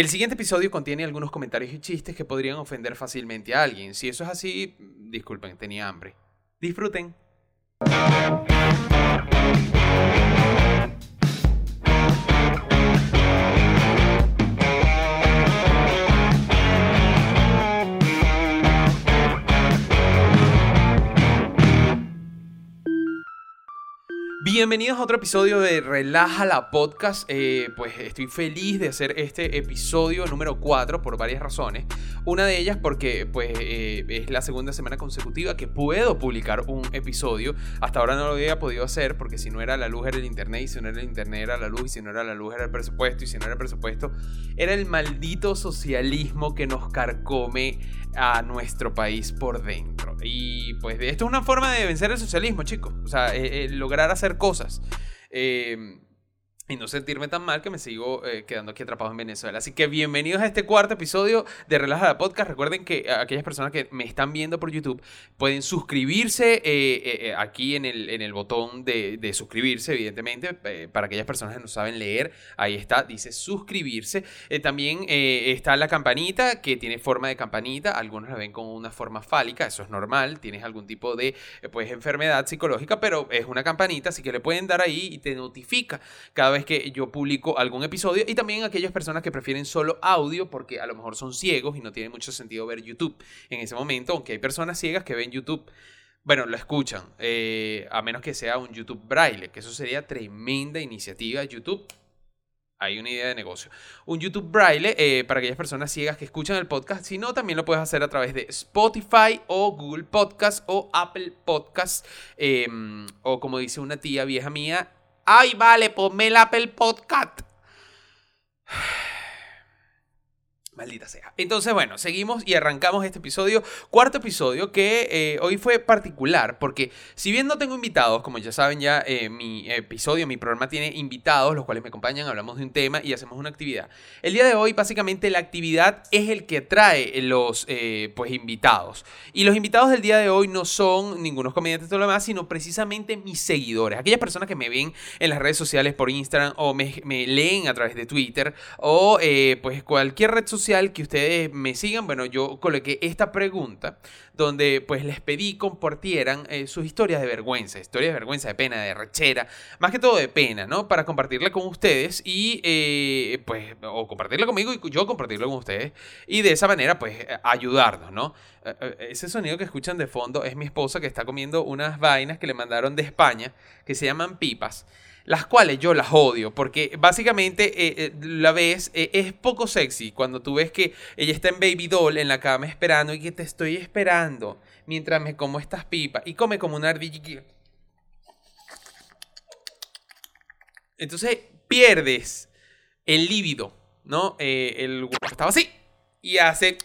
El siguiente episodio contiene algunos comentarios y chistes que podrían ofender fácilmente a alguien. Si eso es así, disculpen, tenía hambre. Disfruten. Bienvenidos a otro episodio de Relaja la Podcast. Eh, pues estoy feliz de hacer este episodio número 4 por varias razones. Una de ellas porque pues, eh, es la segunda semana consecutiva que puedo publicar un episodio. Hasta ahora no lo había podido hacer porque si no era la luz era el internet y si no era el internet era la luz y si no era la luz era el presupuesto y si no era el presupuesto era el maldito socialismo que nos carcome a nuestro país por dentro. Y pues esto es una forma de vencer el socialismo, chicos. O sea, eh, lograr hacer cosas. Eh, y no sentirme tan mal que me sigo eh, quedando aquí atrapado en Venezuela. Así que bienvenidos a este cuarto episodio de Relajada Podcast. Recuerden que aquellas personas que me están viendo por YouTube pueden suscribirse eh, eh, aquí en el, en el botón de, de suscribirse, evidentemente. para aquellas personas que no saben leer, ahí está, dice suscribirse. también está la campanita que tiene forma de campanita. Algunos la ven con una forma fálica, eso es normal. Tienes algún tipo de pues, enfermedad psicológica, pero es una campanita, así que le pueden dar ahí y te notifica cada vez que yo publico algún episodio y también aquellas personas que prefieren solo audio porque a lo mejor son ciegos y no tiene mucho sentido ver YouTube en ese momento, aunque hay personas ciegas que ven YouTube. Bueno, lo escuchan, eh, a menos que sea un YouTube braille, que eso sería tremenda iniciativa. YouTube, hay una idea de negocio. Un YouTube braille eh, para aquellas personas ciegas que escuchan el podcast. Si no, también lo puedes hacer a través de Spotify o Google Podcast o Apple Podcast. Em, o como dice una tía vieja mía, Ay, vale, ponme el Apple Podcast. Maldita sea. Entonces, bueno, seguimos y arrancamos este episodio, cuarto episodio, que eh, hoy fue particular, porque si bien no tengo invitados, como ya saben ya, eh, mi episodio, mi programa tiene invitados, los cuales me acompañan, hablamos de un tema y hacemos una actividad. El día de hoy, básicamente, la actividad es el que trae los eh, pues, invitados. Y los invitados del día de hoy no son ningunos comediantes todo lo demás, sino precisamente mis seguidores, aquellas personas que me ven en las redes sociales por Instagram o me, me leen a través de Twitter o pues cualquier red social que ustedes me sigan, bueno, yo coloqué esta pregunta donde pues les pedí compartieran eh, sus historias de vergüenza, historias de vergüenza, de pena, de rechera, más que todo de pena, ¿no? Para compartirla con ustedes y eh, pues, o compartirla conmigo y yo compartirlo con ustedes y de esa manera pues ayudarnos, ¿no? Eh, ese sonido que escuchan de fondo es mi esposa que está comiendo unas vainas que le mandaron de España que se llaman pipas las cuales yo las odio, porque básicamente eh, eh, la ves, eh, es poco sexy cuando tú ves que ella está en baby doll en la cama esperando y que te estoy esperando mientras me como estas pipas y come como una ardilla. Entonces pierdes el líbido, ¿no? el estaba así y hace...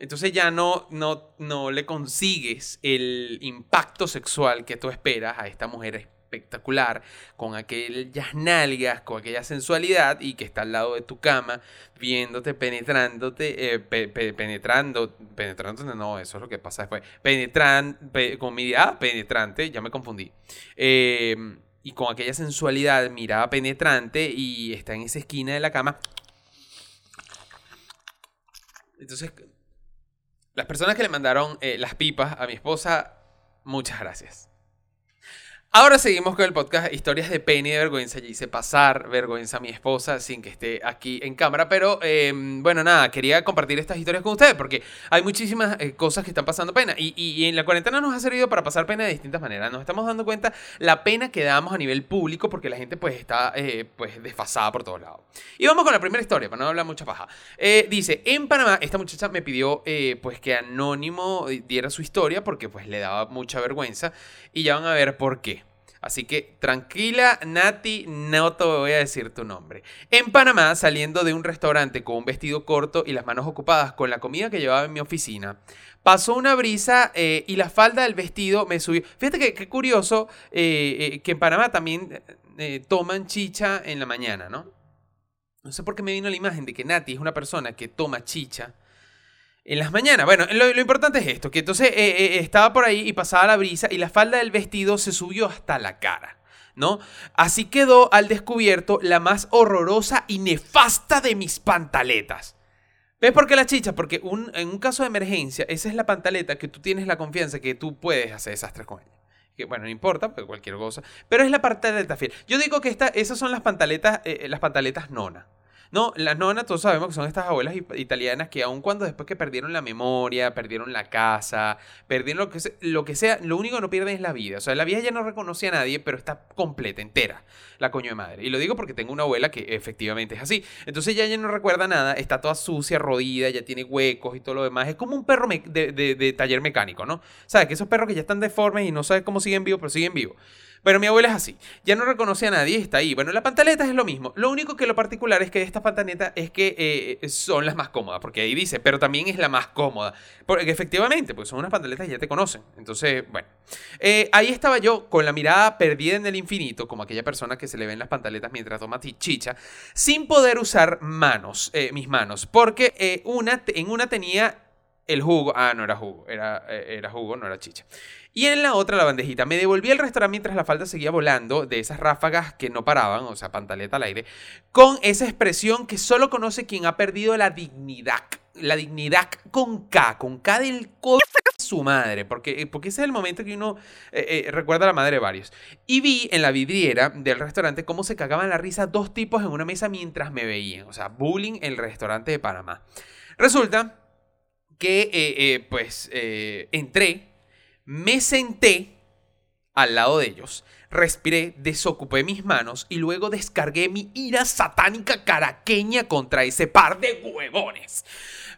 Entonces ya no, no, no le consigues el impacto sexual que tú esperas a esta mujer espectacular, con aquellas nalgas, con aquella sensualidad y que está al lado de tu cama, viéndote, penetrándote, eh, penetrando, penetrándote, no, eso es lo que pasa después, penetran, con mirada penetrante, ya me confundí. Em, y con aquella sensualidad, mirada penetrante y está en esa esquina de la cama. Entonces, las personas que le mandaron eh, las pipas a mi esposa, muchas gracias. Ahora seguimos con el podcast Historias de pena y de vergüenza. Ya hice pasar vergüenza a mi esposa sin que esté aquí en cámara. Pero em, bueno, nada, quería compartir estas historias con ustedes porque hay muchísimas eh, cosas que están pasando pena. Y, en la cuarentena nos ha servido para pasar pena de distintas maneras. Nos estamos dando cuenta la pena que damos a nivel público porque la gente pues está eh, pues desfasada por todos lados. Y vamos con la primera historia, para no hablar mucha paja. Eh, dice, en Panamá, esta muchacha me pidió pues que Anónimo diera su historia porque pues le daba mucha vergüenza. Y ya van a ver por qué. Así que tranquila, Nati, no te voy a decir tu nombre. En Panamá, saliendo de un restaurante con un vestido corto y las manos ocupadas con la comida que llevaba en mi oficina, pasó una brisa eh, y la falda del vestido me subió. Fíjate que curioso eh, eh, que en Panamá también toman chicha en la mañana, ¿no? No sé por qué me vino la imagen de que Nati es una persona que toma chicha en las mañanas. Bueno, lo, importante es esto, que entonces eh, eh, estaba por ahí y pasaba la brisa y la falda del vestido se subió hasta la cara. ¿no? Así quedó al descubierto la más horrorosa y nefasta de mis pantaletas. ¿Ves por qué la chicha? Porque en un caso de emergencia, esa es la pantaleta que tú tienes la confianza que tú puedes hacer desastres con ella. Que bueno, no importa, porque cualquier cosa. Pero es la pantaleta fiel. Yo digo que esta, esas son las pantaletas, eh, las pantaletas nona. No, las nonas todos sabemos que son estas abuelas italianas que aun cuando después que perdieron la memoria, perdieron la casa, perdieron lo que, sea, lo que sea, lo único que no pierden es la vida. O sea, la vida ya no reconoce a nadie, pero está completa, entera, la coño de madre. Y lo digo porque tengo una abuela que efectivamente es así. Entonces ya ella no recuerda nada, está toda sucia, rodida, ya tiene huecos y todo lo demás. Es como un perro de, de taller mecánico, ¿no? ¿Sabes? Que esos perros que ya están deformes y no sabes cómo siguen vivos, pero siguen vivos. Pero mi abuela es así. Ya no reconoce a nadie, está ahí. Bueno, la pantaleta es lo mismo. Lo único que lo particular es que esta pantaleta es que eh, son las más cómodas, porque ahí dice, pero también es la más cómoda. Porque efectivamente, pues son unas pantaletas que ya te conocen. Entonces, bueno. Eh, ahí estaba yo con la mirada perdida en el infinito, como aquella persona que se le ven las pantaletas mientras toma chicha, sin poder usar manos, eh, mis manos. Porque una, en una tenía el jugo. Ah, no era jugo, era, era jugo, no era chicha. Y en la otra la bandejita. Me devolví al restaurante mientras la falda seguía volando de esas ráfagas que no paraban, o sea, pantaleta al aire, con esa expresión que solo conoce quien ha perdido la dignidad. La dignidad con K, con K del co su madre, porque, porque ese es el momento que uno eh, eh, recuerda a la madre de varios. Y vi en la vidriera del restaurante cómo se cagaban la risa dos tipos en una mesa mientras me veían. O sea, bullying en el restaurante de Panamá. Resulta que, eh, pues, entré me senté al lado de ellos, respiré, desocupé mis manos y luego descargué mi ira satánica caraqueña contra ese par de huevones.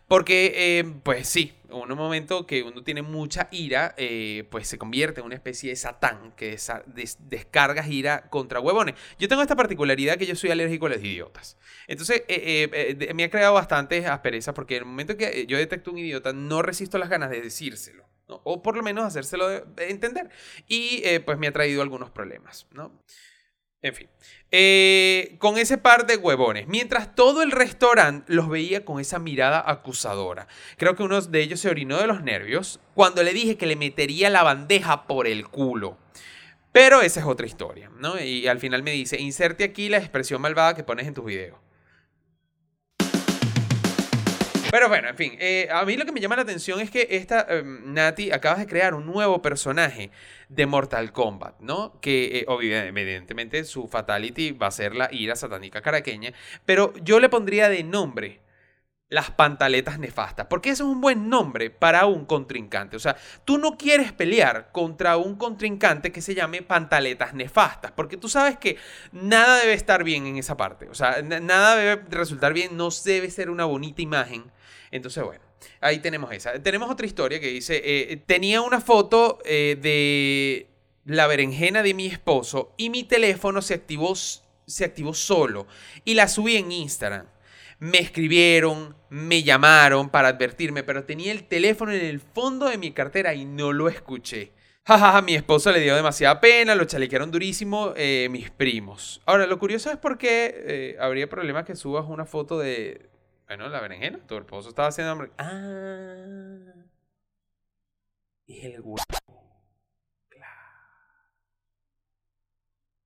Porque, eh, pues sí, un momento que uno tiene mucha ira, eh, pues se convierte en una especie de satán que descargas ira contra huevones. Yo tengo esta particularidad que yo soy alérgico a los idiotas. Entonces, eh, me ha creado bastante aspereza porque en el momento que yo detecto un idiota, no resisto las ganas de decírselo. O por lo menos hacérselo entender. Y eh, pues me ha traído algunos problemas, ¿no? En fin, eh, con ese par de huevones, mientras todo el restaurante los veía con esa mirada acusadora. Creo que uno de ellos se orinó de los nervios cuando le dije que le metería la bandeja por el culo. Pero esa es otra historia, ¿no? Y al final me dice, inserte aquí la expresión malvada que pones en tus videos. Pero bueno, en fin, eh, a mí lo que me llama la atención es que esta em, Nati acaba de crear un nuevo personaje de Mortal Kombat, ¿no? Que eh, evidentemente su fatality va a ser la ira satánica caraqueña, pero yo le pondría de nombre las pantaletas nefastas, porque ese es un buen nombre para un contrincante. O sea, tú no quieres pelear contra un contrincante que se llame pantaletas nefastas, porque tú sabes que nada debe estar bien en esa parte. O sea, nada debe resultar bien, no debe ser una bonita imagen entonces, bueno, ahí tenemos esa. Tenemos otra historia que dice, eh, tenía una foto eh, de la berenjena de mi esposo y mi teléfono se activó, se activó solo y la subí en Instagram. Me escribieron, me llamaron para advertirme, pero tenía el teléfono en el fondo de mi cartera y no lo escuché. Jajaja, ja, mi esposo le dio demasiada pena, lo chalequearon durísimo eh, mis primos. Ahora, lo curioso es por qué habría problema que subas una foto de, bueno, la berenjena. Tu esposo estaba haciendo hambre. Ah. Y el huevo.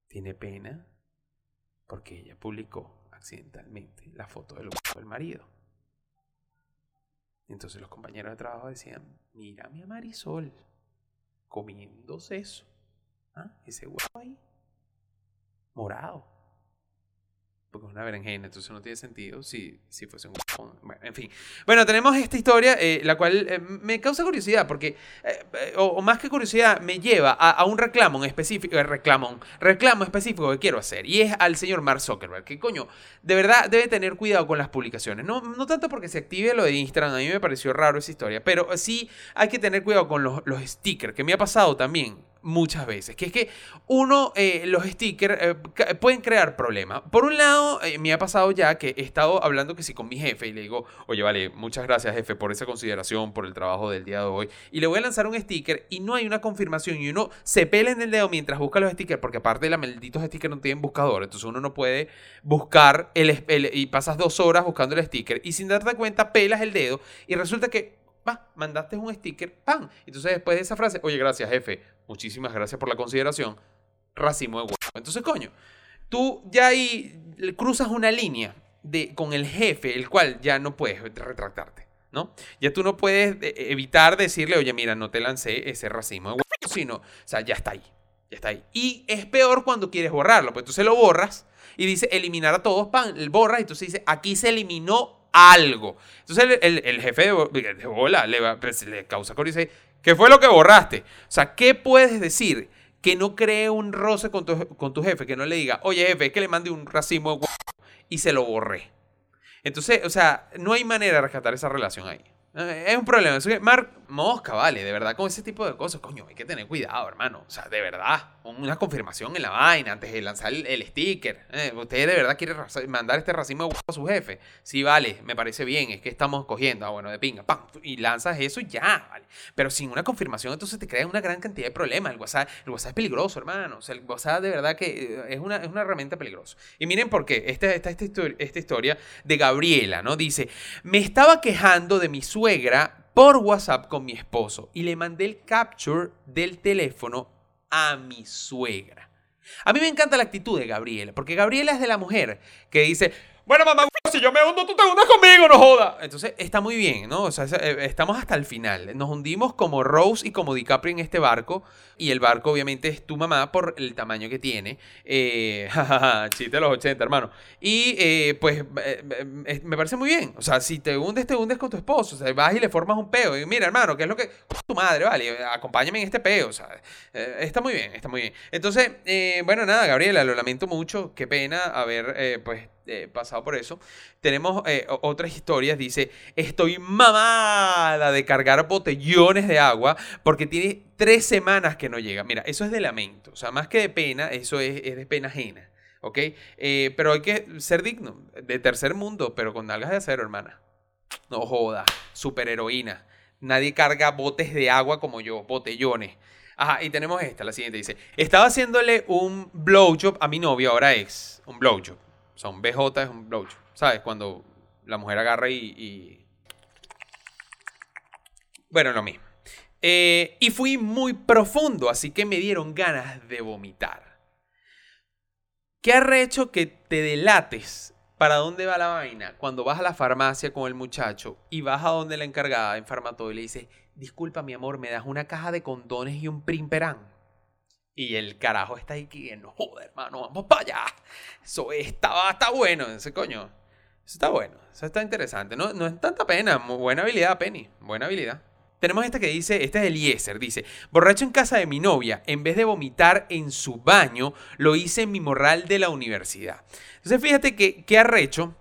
Tiene pena porque ella publicó accidentalmente la foto del huevo del marido. Entonces los compañeros de trabajo decían, mira mi Marisol, comiéndose eso. ¿Ah? Ese huevo ahí, morado porque es una berenjena, entonces no tiene sentido si, si fuese un... Bueno, en fin. Bueno, tenemos esta historia, eh, la cual eh, me causa curiosidad, porque, eh, o, más que curiosidad, me lleva a, un reclamo en específico, reclamo, reclamo específico que quiero hacer, y es al señor Mark Zuckerberg, que coño, de verdad debe tener cuidado con las publicaciones. No, no tanto porque se active lo de Instagram, a mí me pareció raro esa historia, pero sí hay que tener cuidado con los, los stickers, que me ha pasado también muchas veces, que es que uno, eh, los stickers eh, pueden crear problemas. Por un lado, eh, me ha pasado ya que he estado hablando que sí con mi jefe y le digo, oye, vale, muchas gracias jefe por esa consideración, por el trabajo del día de hoy. Y le voy a lanzar un sticker y no hay una confirmación y uno se pela en el dedo mientras busca los stickers, porque aparte de la malditos stickers no tienen buscador, entonces uno no puede buscar el, y pasas dos horas buscando el sticker y sin darte cuenta pelas el dedo y resulta que va, mandaste un sticker, ¡pam! Entonces después de esa frase, oye, gracias jefe, muchísimas gracias por la consideración, racimo de huevo. Entonces, coño, tú ya ahí cruzas una línea de, con el jefe, el cual ya no puedes retractarte, ¿no? Ya tú no puedes eh, evitar decirle, oye, mira, no te lancé ese racimo de huevo, sino, o sea, ya está ahí, ya está ahí. Y es peor cuando quieres borrarlo, pues tú se lo borras y dice eliminar a todos, pan, borras, y entonces dice, aquí se eliminó algo. Entonces el, jefe de, bola le, va, pues, le causa coro y dice, ¿qué fue lo que borraste? O sea, ¿qué puedes decir? Que no cree un roce con tu, con tu jefe, que no le diga, oye jefe, es que le mande un racimo de y se lo borré. Entonces, o sea, no hay manera de rescatar esa relación ahí. Eh, es un problema. Mark, mosca, vale, de verdad, con ese tipo de cosas, coño, hay que tener cuidado, hermano. O sea, de verdad, una confirmación en la vaina antes de lanzar el, sticker. Eh, ¿Usted de verdad quiere mandar este racimo de a su jefe? Sí, vale, me parece bien, es que estamos cogiendo, ah, bueno, de pinga, pam, y lanzas eso ya, vale. Pero sin una confirmación, entonces te crea una gran cantidad de problemas. El WhatsApp, el WhatsApp es peligroso, hermano. O sea, el WhatsApp de verdad que eh, es una, es una herramienta peligrosa. Y miren por qué. Esta, esta, esta historia de Gabriela, ¿no? Dice, me estaba quejando de mi suegra por WhatsApp con mi esposo y le mandé el capture del teléfono a mi suegra. A mí me encanta la actitud de Gabriela, porque Gabriela es de la mujer que dice, bueno, mamá, si yo me hundo, tú te hundas conmigo, no joda. Entonces, está muy bien, ¿no? O sea, eh, estamos hasta el final. Nos hundimos como Rose y como DiCaprio en este barco. Y el barco, obviamente, es tu mamá por el tamaño que tiene. Eh, chiste de los 80, hermano. Y, eh, pues, eh, me parece muy bien. O sea, si te hundes, te hundes con tu esposo. O sea, vas y le formas un peo. Y mira, hermano, ¿qué es lo que... Tu madre, vale, acompáñame en este peo. O sea, está muy bien, está muy bien. Entonces, bueno, nada, Gabriela, lo lamento mucho. Qué pena haber, pues, eh, pasado por eso. Tenemos eh, otras historias. Dice, estoy mamada de cargar botellones de agua porque tiene tres semanas que no llega. Mira, eso es de lamento. O sea, más que de pena, eso es, de pena ajena. ¿Ok? Eh, pero hay que ser digno. De tercer mundo, pero con nalgas de acero, hermana. No joda. Superheroína. Nadie carga botes de agua como yo, botellones. Ajá, y tenemos esta, la siguiente dice, estaba haciéndole un blowjob a mi novio, ahora ex, un blowjob. O sea, es un blowjob. ¿Sabes? Cuando la mujer agarra y. Bueno, lo mismo. Eh, y fui muy profundo, así que me dieron ganas de vomitar. ¿Qué arrecho que te delates para dónde va la vaina cuando vas a la farmacia con el muchacho y vas a donde la encargada en Farmatodo y le dices, disculpa mi amor, me das una caja de condones y un primperán? Y el carajo está ahí que no joder, hermano, vamos para allá. Eso está, está bueno, ese coño. Eso está bueno, eso está interesante. No, no es tanta pena, buena habilidad, Penny, buena habilidad. Tenemos esta que dice, este es Eliezer, dice, borracho en casa de mi novia, en vez de vomitar en su baño, lo hice en mi morral de la universidad. Entonces fíjate que, qué arrecho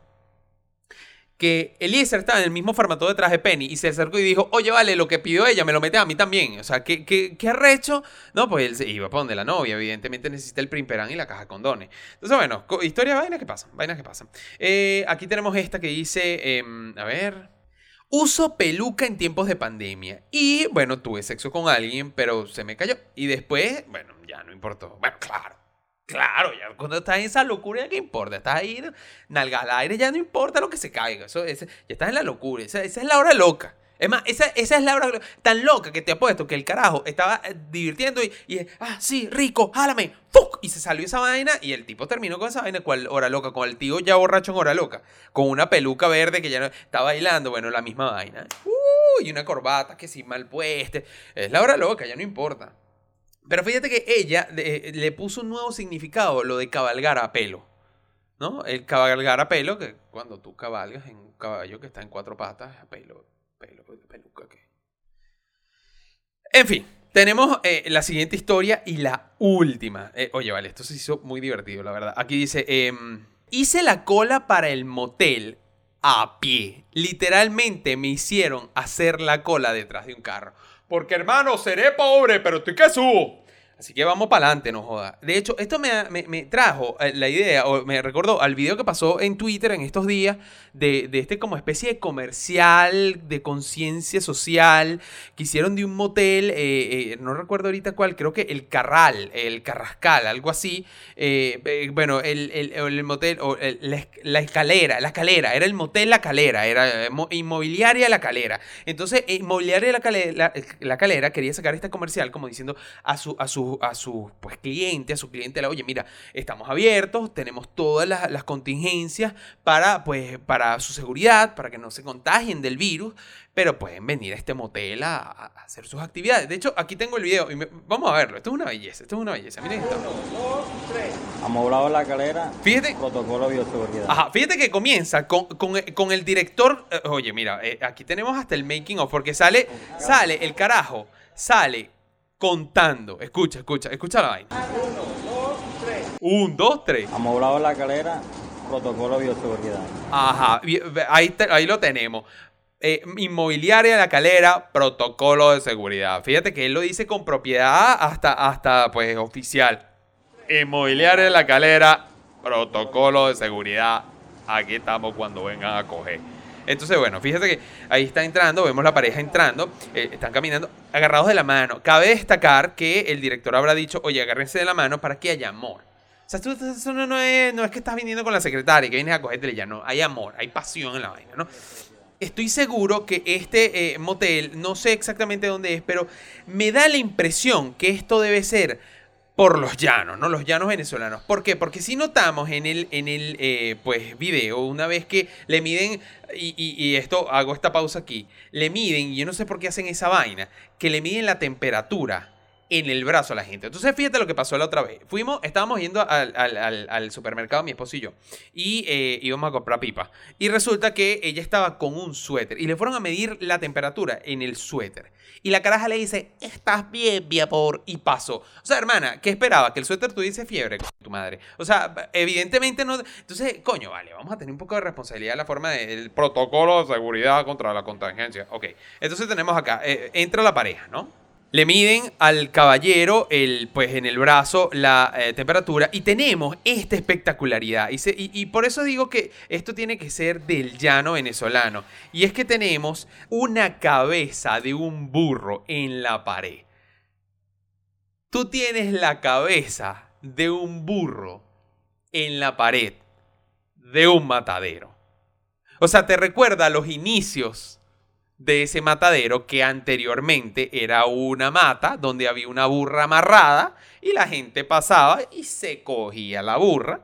que Eliezer estaba en el mismo formato detrás de Penny y se acercó y dijo, oye, vale, lo que pidió ella me lo mete a mí también. O sea, ¿qué, qué, qué arrecho? No, pues él se iba para donde la novia, evidentemente necesita el primperán y la caja con dones. Entonces, bueno, historia, vainas que pasan, vainas que pasan. Eh, aquí tenemos esta que dice, em, a ver... Uso peluca en tiempos de pandemia. Y bueno, tuve sexo con alguien, pero se me cayó. Y después, bueno, ya no importó. Bueno, claro Claro, ya cuando estás en esa locura, ¿qué importa? Estás ahí, nalga al aire, ya no importa lo que se caiga. Eso, ya estás en la locura. Esa, es la hora loca. Es más, esa, esa, es la hora tan loca que te apuesto que el carajo estaba eh, divirtiendo y, y ah, sí, rico, jálame, ¡fuck! Y se salió esa vaina y el tipo terminó con esa vaina, ¿cuál hora loca? Con el tío ya borracho en hora loca, con una peluca verde que ya no está bailando, bueno, la misma vaina. Uh, y una corbata que sí mal puesta. Es la hora loca, ya no importa. Pero fíjate que ella le puso un nuevo significado, lo de cabalgar a pelo. ¿No? El cabalgar a pelo, que cuando tú cabalgas en un caballo que está en cuatro patas, a pelo, pelo, peluca, que. En fin, tenemos eh, la siguiente historia y la última. Eh, oye, vale, esto se hizo muy divertido, la verdad. Aquí dice: em, Hice la cola para el motel a pie. Literalmente me hicieron hacer la cola detrás de un carro. Porque hermano, seré pobre, pero estoy que subo. Así que vamos para adelante, no joda. De hecho, esto me, trajo eh, la idea, o me recordó al video que pasó en Twitter en estos días, de, este como especie de comercial de conciencia social que hicieron de un motel, eh, eh, no recuerdo ahorita cuál, creo que el Carral, el Carrascal, algo así. bueno, el, motel, o la, escalera, la calera, era el motel La Calera, era inmobiliaria La Calera. Entonces, inmobiliaria La Calera, la, calera quería sacar este comercial como diciendo a su, a su su, a su pues, cliente, a su cliente, oye, mira, estamos abiertos, tenemos todas las, las, contingencias para, pues, para su seguridad, para que no se contagien del virus, pero pueden venir a este motel a, hacer sus actividades. De hecho, aquí tengo el video y vamos a verlo. Esto es una belleza, esto es una belleza. Miren esto. Amoblado la calera. Fíjate. Protocolo de bioseguridad. Ajá, fíjate que comienza con, con, con el director. Eh, oye, mira, eh, aquí tenemos hasta el making of, porque sale, sale el carajo, sale contando. Escucha, escucha, escucha la vaina. Uno, dos, tres. Un, dos, tres. Amoblado la calera, protocolo de bioseguridad. Ajá, ahí, ahí lo tenemos. Eh, inmobiliaria la calera, protocolo de seguridad. Fíjate que él lo dice con propiedad hasta, hasta pues oficial. Inmobiliaria la calera, protocolo de seguridad. Aquí estamos cuando vengan a coger. Entonces, bueno, fíjate que ahí está entrando, vemos la pareja entrando, eh, están caminando agarrados de la mano. Cabe destacar que el director habrá dicho, oye, agárrense de la mano para que haya amor. O sea, eso no, es, no es que estás viniendo con la secretaria, que vienes a cogerte ya, no, hay amor, hay pasión en la vaina, ¿no? estoy seguro que este eh, motel, no sé exactamente dónde es, pero me da la impresión que esto debe ser por los llanos, ¿no? Los llanos venezolanos. ¿Por qué? Porque si notamos en el, en el eh, pues, video, una vez que le miden, y, y, esto, hago esta pausa aquí, le miden, y yo no sé por qué hacen esa vaina, que le miden la temperatura en el brazo a la gente. Entonces, fíjate lo que pasó la otra vez. Fuimos, estábamos yendo al, supermercado, mi esposo y yo, y eh, íbamos a comprar pipa. Y resulta que ella estaba con un suéter y le fueron a medir la temperatura en el suéter. Y la caraja le dice, estás bien, mi amor, y pasó. O sea, hermana, ¿qué esperaba? Que el suéter tuviese fiebre con tu madre. O sea, evidentemente no. Entonces, coño, vale, vamos a tener un poco de responsabilidad en la forma del protocolo de seguridad contra la contingencia. Ok, entonces tenemos acá, eh, entra la pareja, ¿no? Le miden al caballero el, pues, en el brazo la eh, temperatura y tenemos esta espectacularidad. Y, y, por eso digo que esto tiene que ser del llano venezolano. Y es que tenemos una cabeza de un burro en la pared. Tú tienes la cabeza de un burro en la pared de un matadero. O sea, te recuerda a los inicios de ese matadero que anteriormente era una mata donde había una burra amarrada y la gente pasaba y se cogía la burra.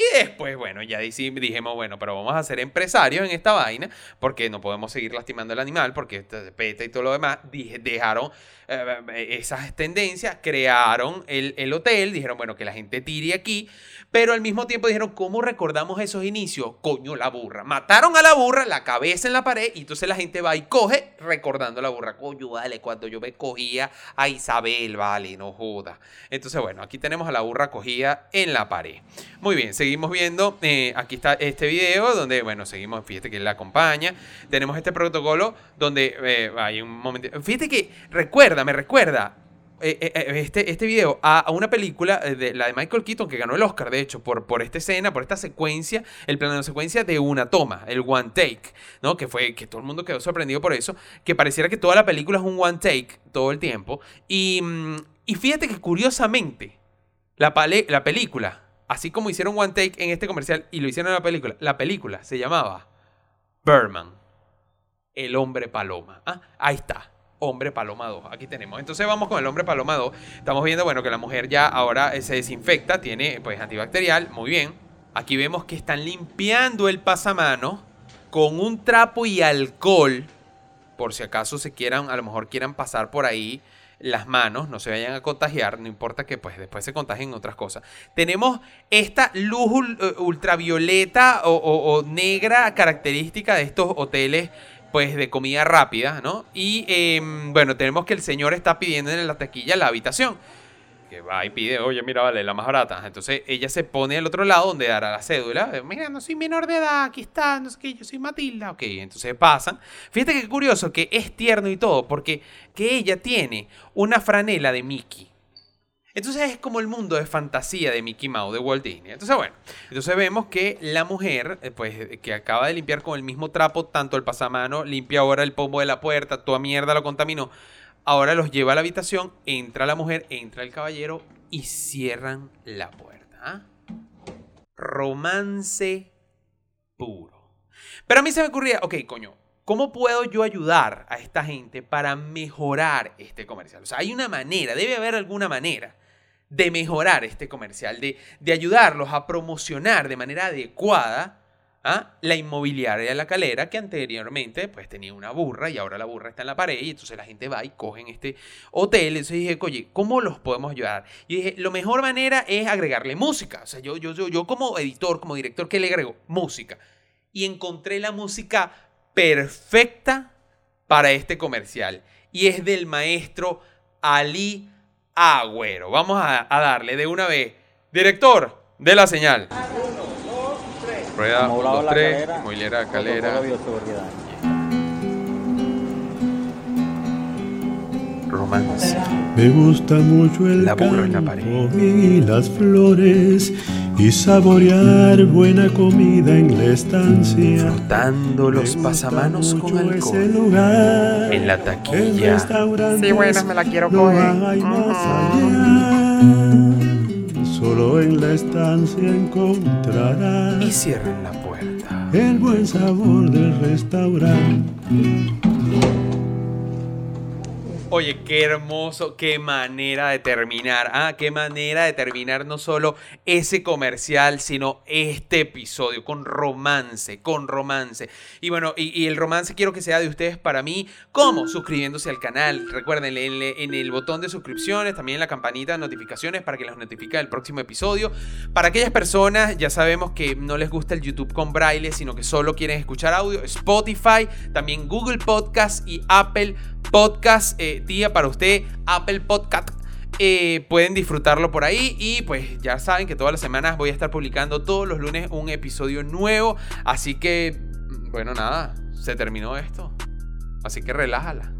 Y después, bueno, ya dijimos, bueno, pero vamos a ser empresarios en esta vaina porque no podemos seguir lastimando al animal porque peta y todo lo demás. Dejaron eh, esas tendencias, crearon el, el hotel, dijeron, bueno, que la gente tire aquí. Pero al mismo tiempo dijeron, ¿cómo recordamos esos inicios? Coño, la burra. Mataron a la burra, la cabeza en la pared, y entonces la gente va y coge recordando la burra. Coño, vale, cuando yo me cogía a Isabel, vale, no joda. Entonces, bueno, aquí tenemos a la burra cogida en la pared. Muy bien, seguimos viendo. Eh, aquí está este video donde, bueno, seguimos, fíjate que la acompaña. Tenemos este protocolo donde eh, hay un momento. Fíjate que recuerda, me recuerda eh, este, este video a, una película, de, la de Michael Keaton, que ganó el Oscar, de hecho, por, por esta escena, por esta secuencia, el plano de secuencia de una toma, el one take, ¿no? Que fue que todo el mundo quedó sorprendido por eso, que pareciera que toda la película es un one take todo el tiempo. Y, mm, y fíjate que curiosamente, la, la película, así como hicieron one take en este comercial y lo hicieron en la película, la película se llamaba Berman, el hombre paloma. Ah, ahí está hombre paloma 2. Aquí tenemos. Entonces vamos con el hombre paloma 2. Estamos viendo, bueno, que la mujer ya ahora se desinfecta, tiene pues antibacterial, muy bien. Aquí vemos que están limpiando el pasamano con un trapo y alcohol, por si acaso se quieran, a lo mejor quieran pasar por ahí las manos, no se vayan a contagiar, no importa que pues después se contagien otras cosas. Tenemos esta luz eh, ultravioleta o, negra característica de estos hoteles pues de comida rápida, ¿no? Y em, bueno, tenemos que el señor está pidiendo en la taquilla la habitación. Que va y pide, oye, mira, vale, la más barata. Entonces ella se pone al otro lado donde dará la cédula. Mira, no soy menor de edad, aquí está, no sé qué, yo soy Matilda. Ok, entonces pasan. Fíjate qué curioso que es tierno y todo, porque que ella tiene una franela de Mickey. Entonces es como el mundo de fantasía de Mickey Mouse, de Walt Disney. Entonces, bueno, entonces vemos que la mujer, eh, pues, que acaba de limpiar con el mismo trapo tanto el pasamano, limpia ahora el pomo de la puerta, toda mierda lo contaminó. Ahora los lleva a la habitación, entra la mujer, entra el caballero y cierran la puerta. ¿ah? Romance puro. Pero a mí se me ocurría, ok, coño, ¿Cómo puedo yo ayudar a esta gente para mejorar este comercial? O sea, hay una manera, debe haber alguna manera. de mejorar este comercial, de, de ayudarlos a promocionar de manera adecuada la inmobiliaria de la calera que anteriormente pues tenía una burra y ahora la burra está en la pared y entonces la gente va y cogen este hotel. Entonces dije, oye, ¿cómo los podemos ayudar? Y dije, lo mejor manera es agregarle música. O sea, yo, yo, yo, yo como editor, como director, ¿qué le agrego? Música. Y encontré la música perfecta para este comercial. Y es del maestro Ali Agüero. Vamos a, a darle de una vez. Director de la señal. Rueda Amoblado 1, la 3, calera. Romance. Me gusta mucho el La en la campo y las flores y saborear buena comida en la estancia. Frotando los pasamanos con ese alcohol. lugar. En la taquilla. Sí, bueno, me la quiero no coger. Solo en la estancia encontrarás Y cierren la puerta. el buen sabor del restaurante. Oye, qué hermoso, qué manera de terminar. Ah, qué manera de terminar no solo ese comercial, sino este episodio con romance, con romance. Y bueno, y, el romance quiero que sea de ustedes para mí. ¿Cómo? Suscribiéndose al canal. Recuerden, en, el botón de suscripciones, también en la campanita de notificaciones para que los notifique el próximo episodio. Para aquellas personas, ya sabemos que no les gusta el YouTube con braille, sino que solo quieren escuchar audio, Spotify, también Google Podcast y Apple Podcast. Eh, tía, para usted, Apple Podcast. eh, pueden disfrutarlo por ahí y pues ya saben que todas las semanas voy a estar publicando todos los lunes un episodio nuevo. Así que, bueno, nada, se terminó esto. Así que relájala.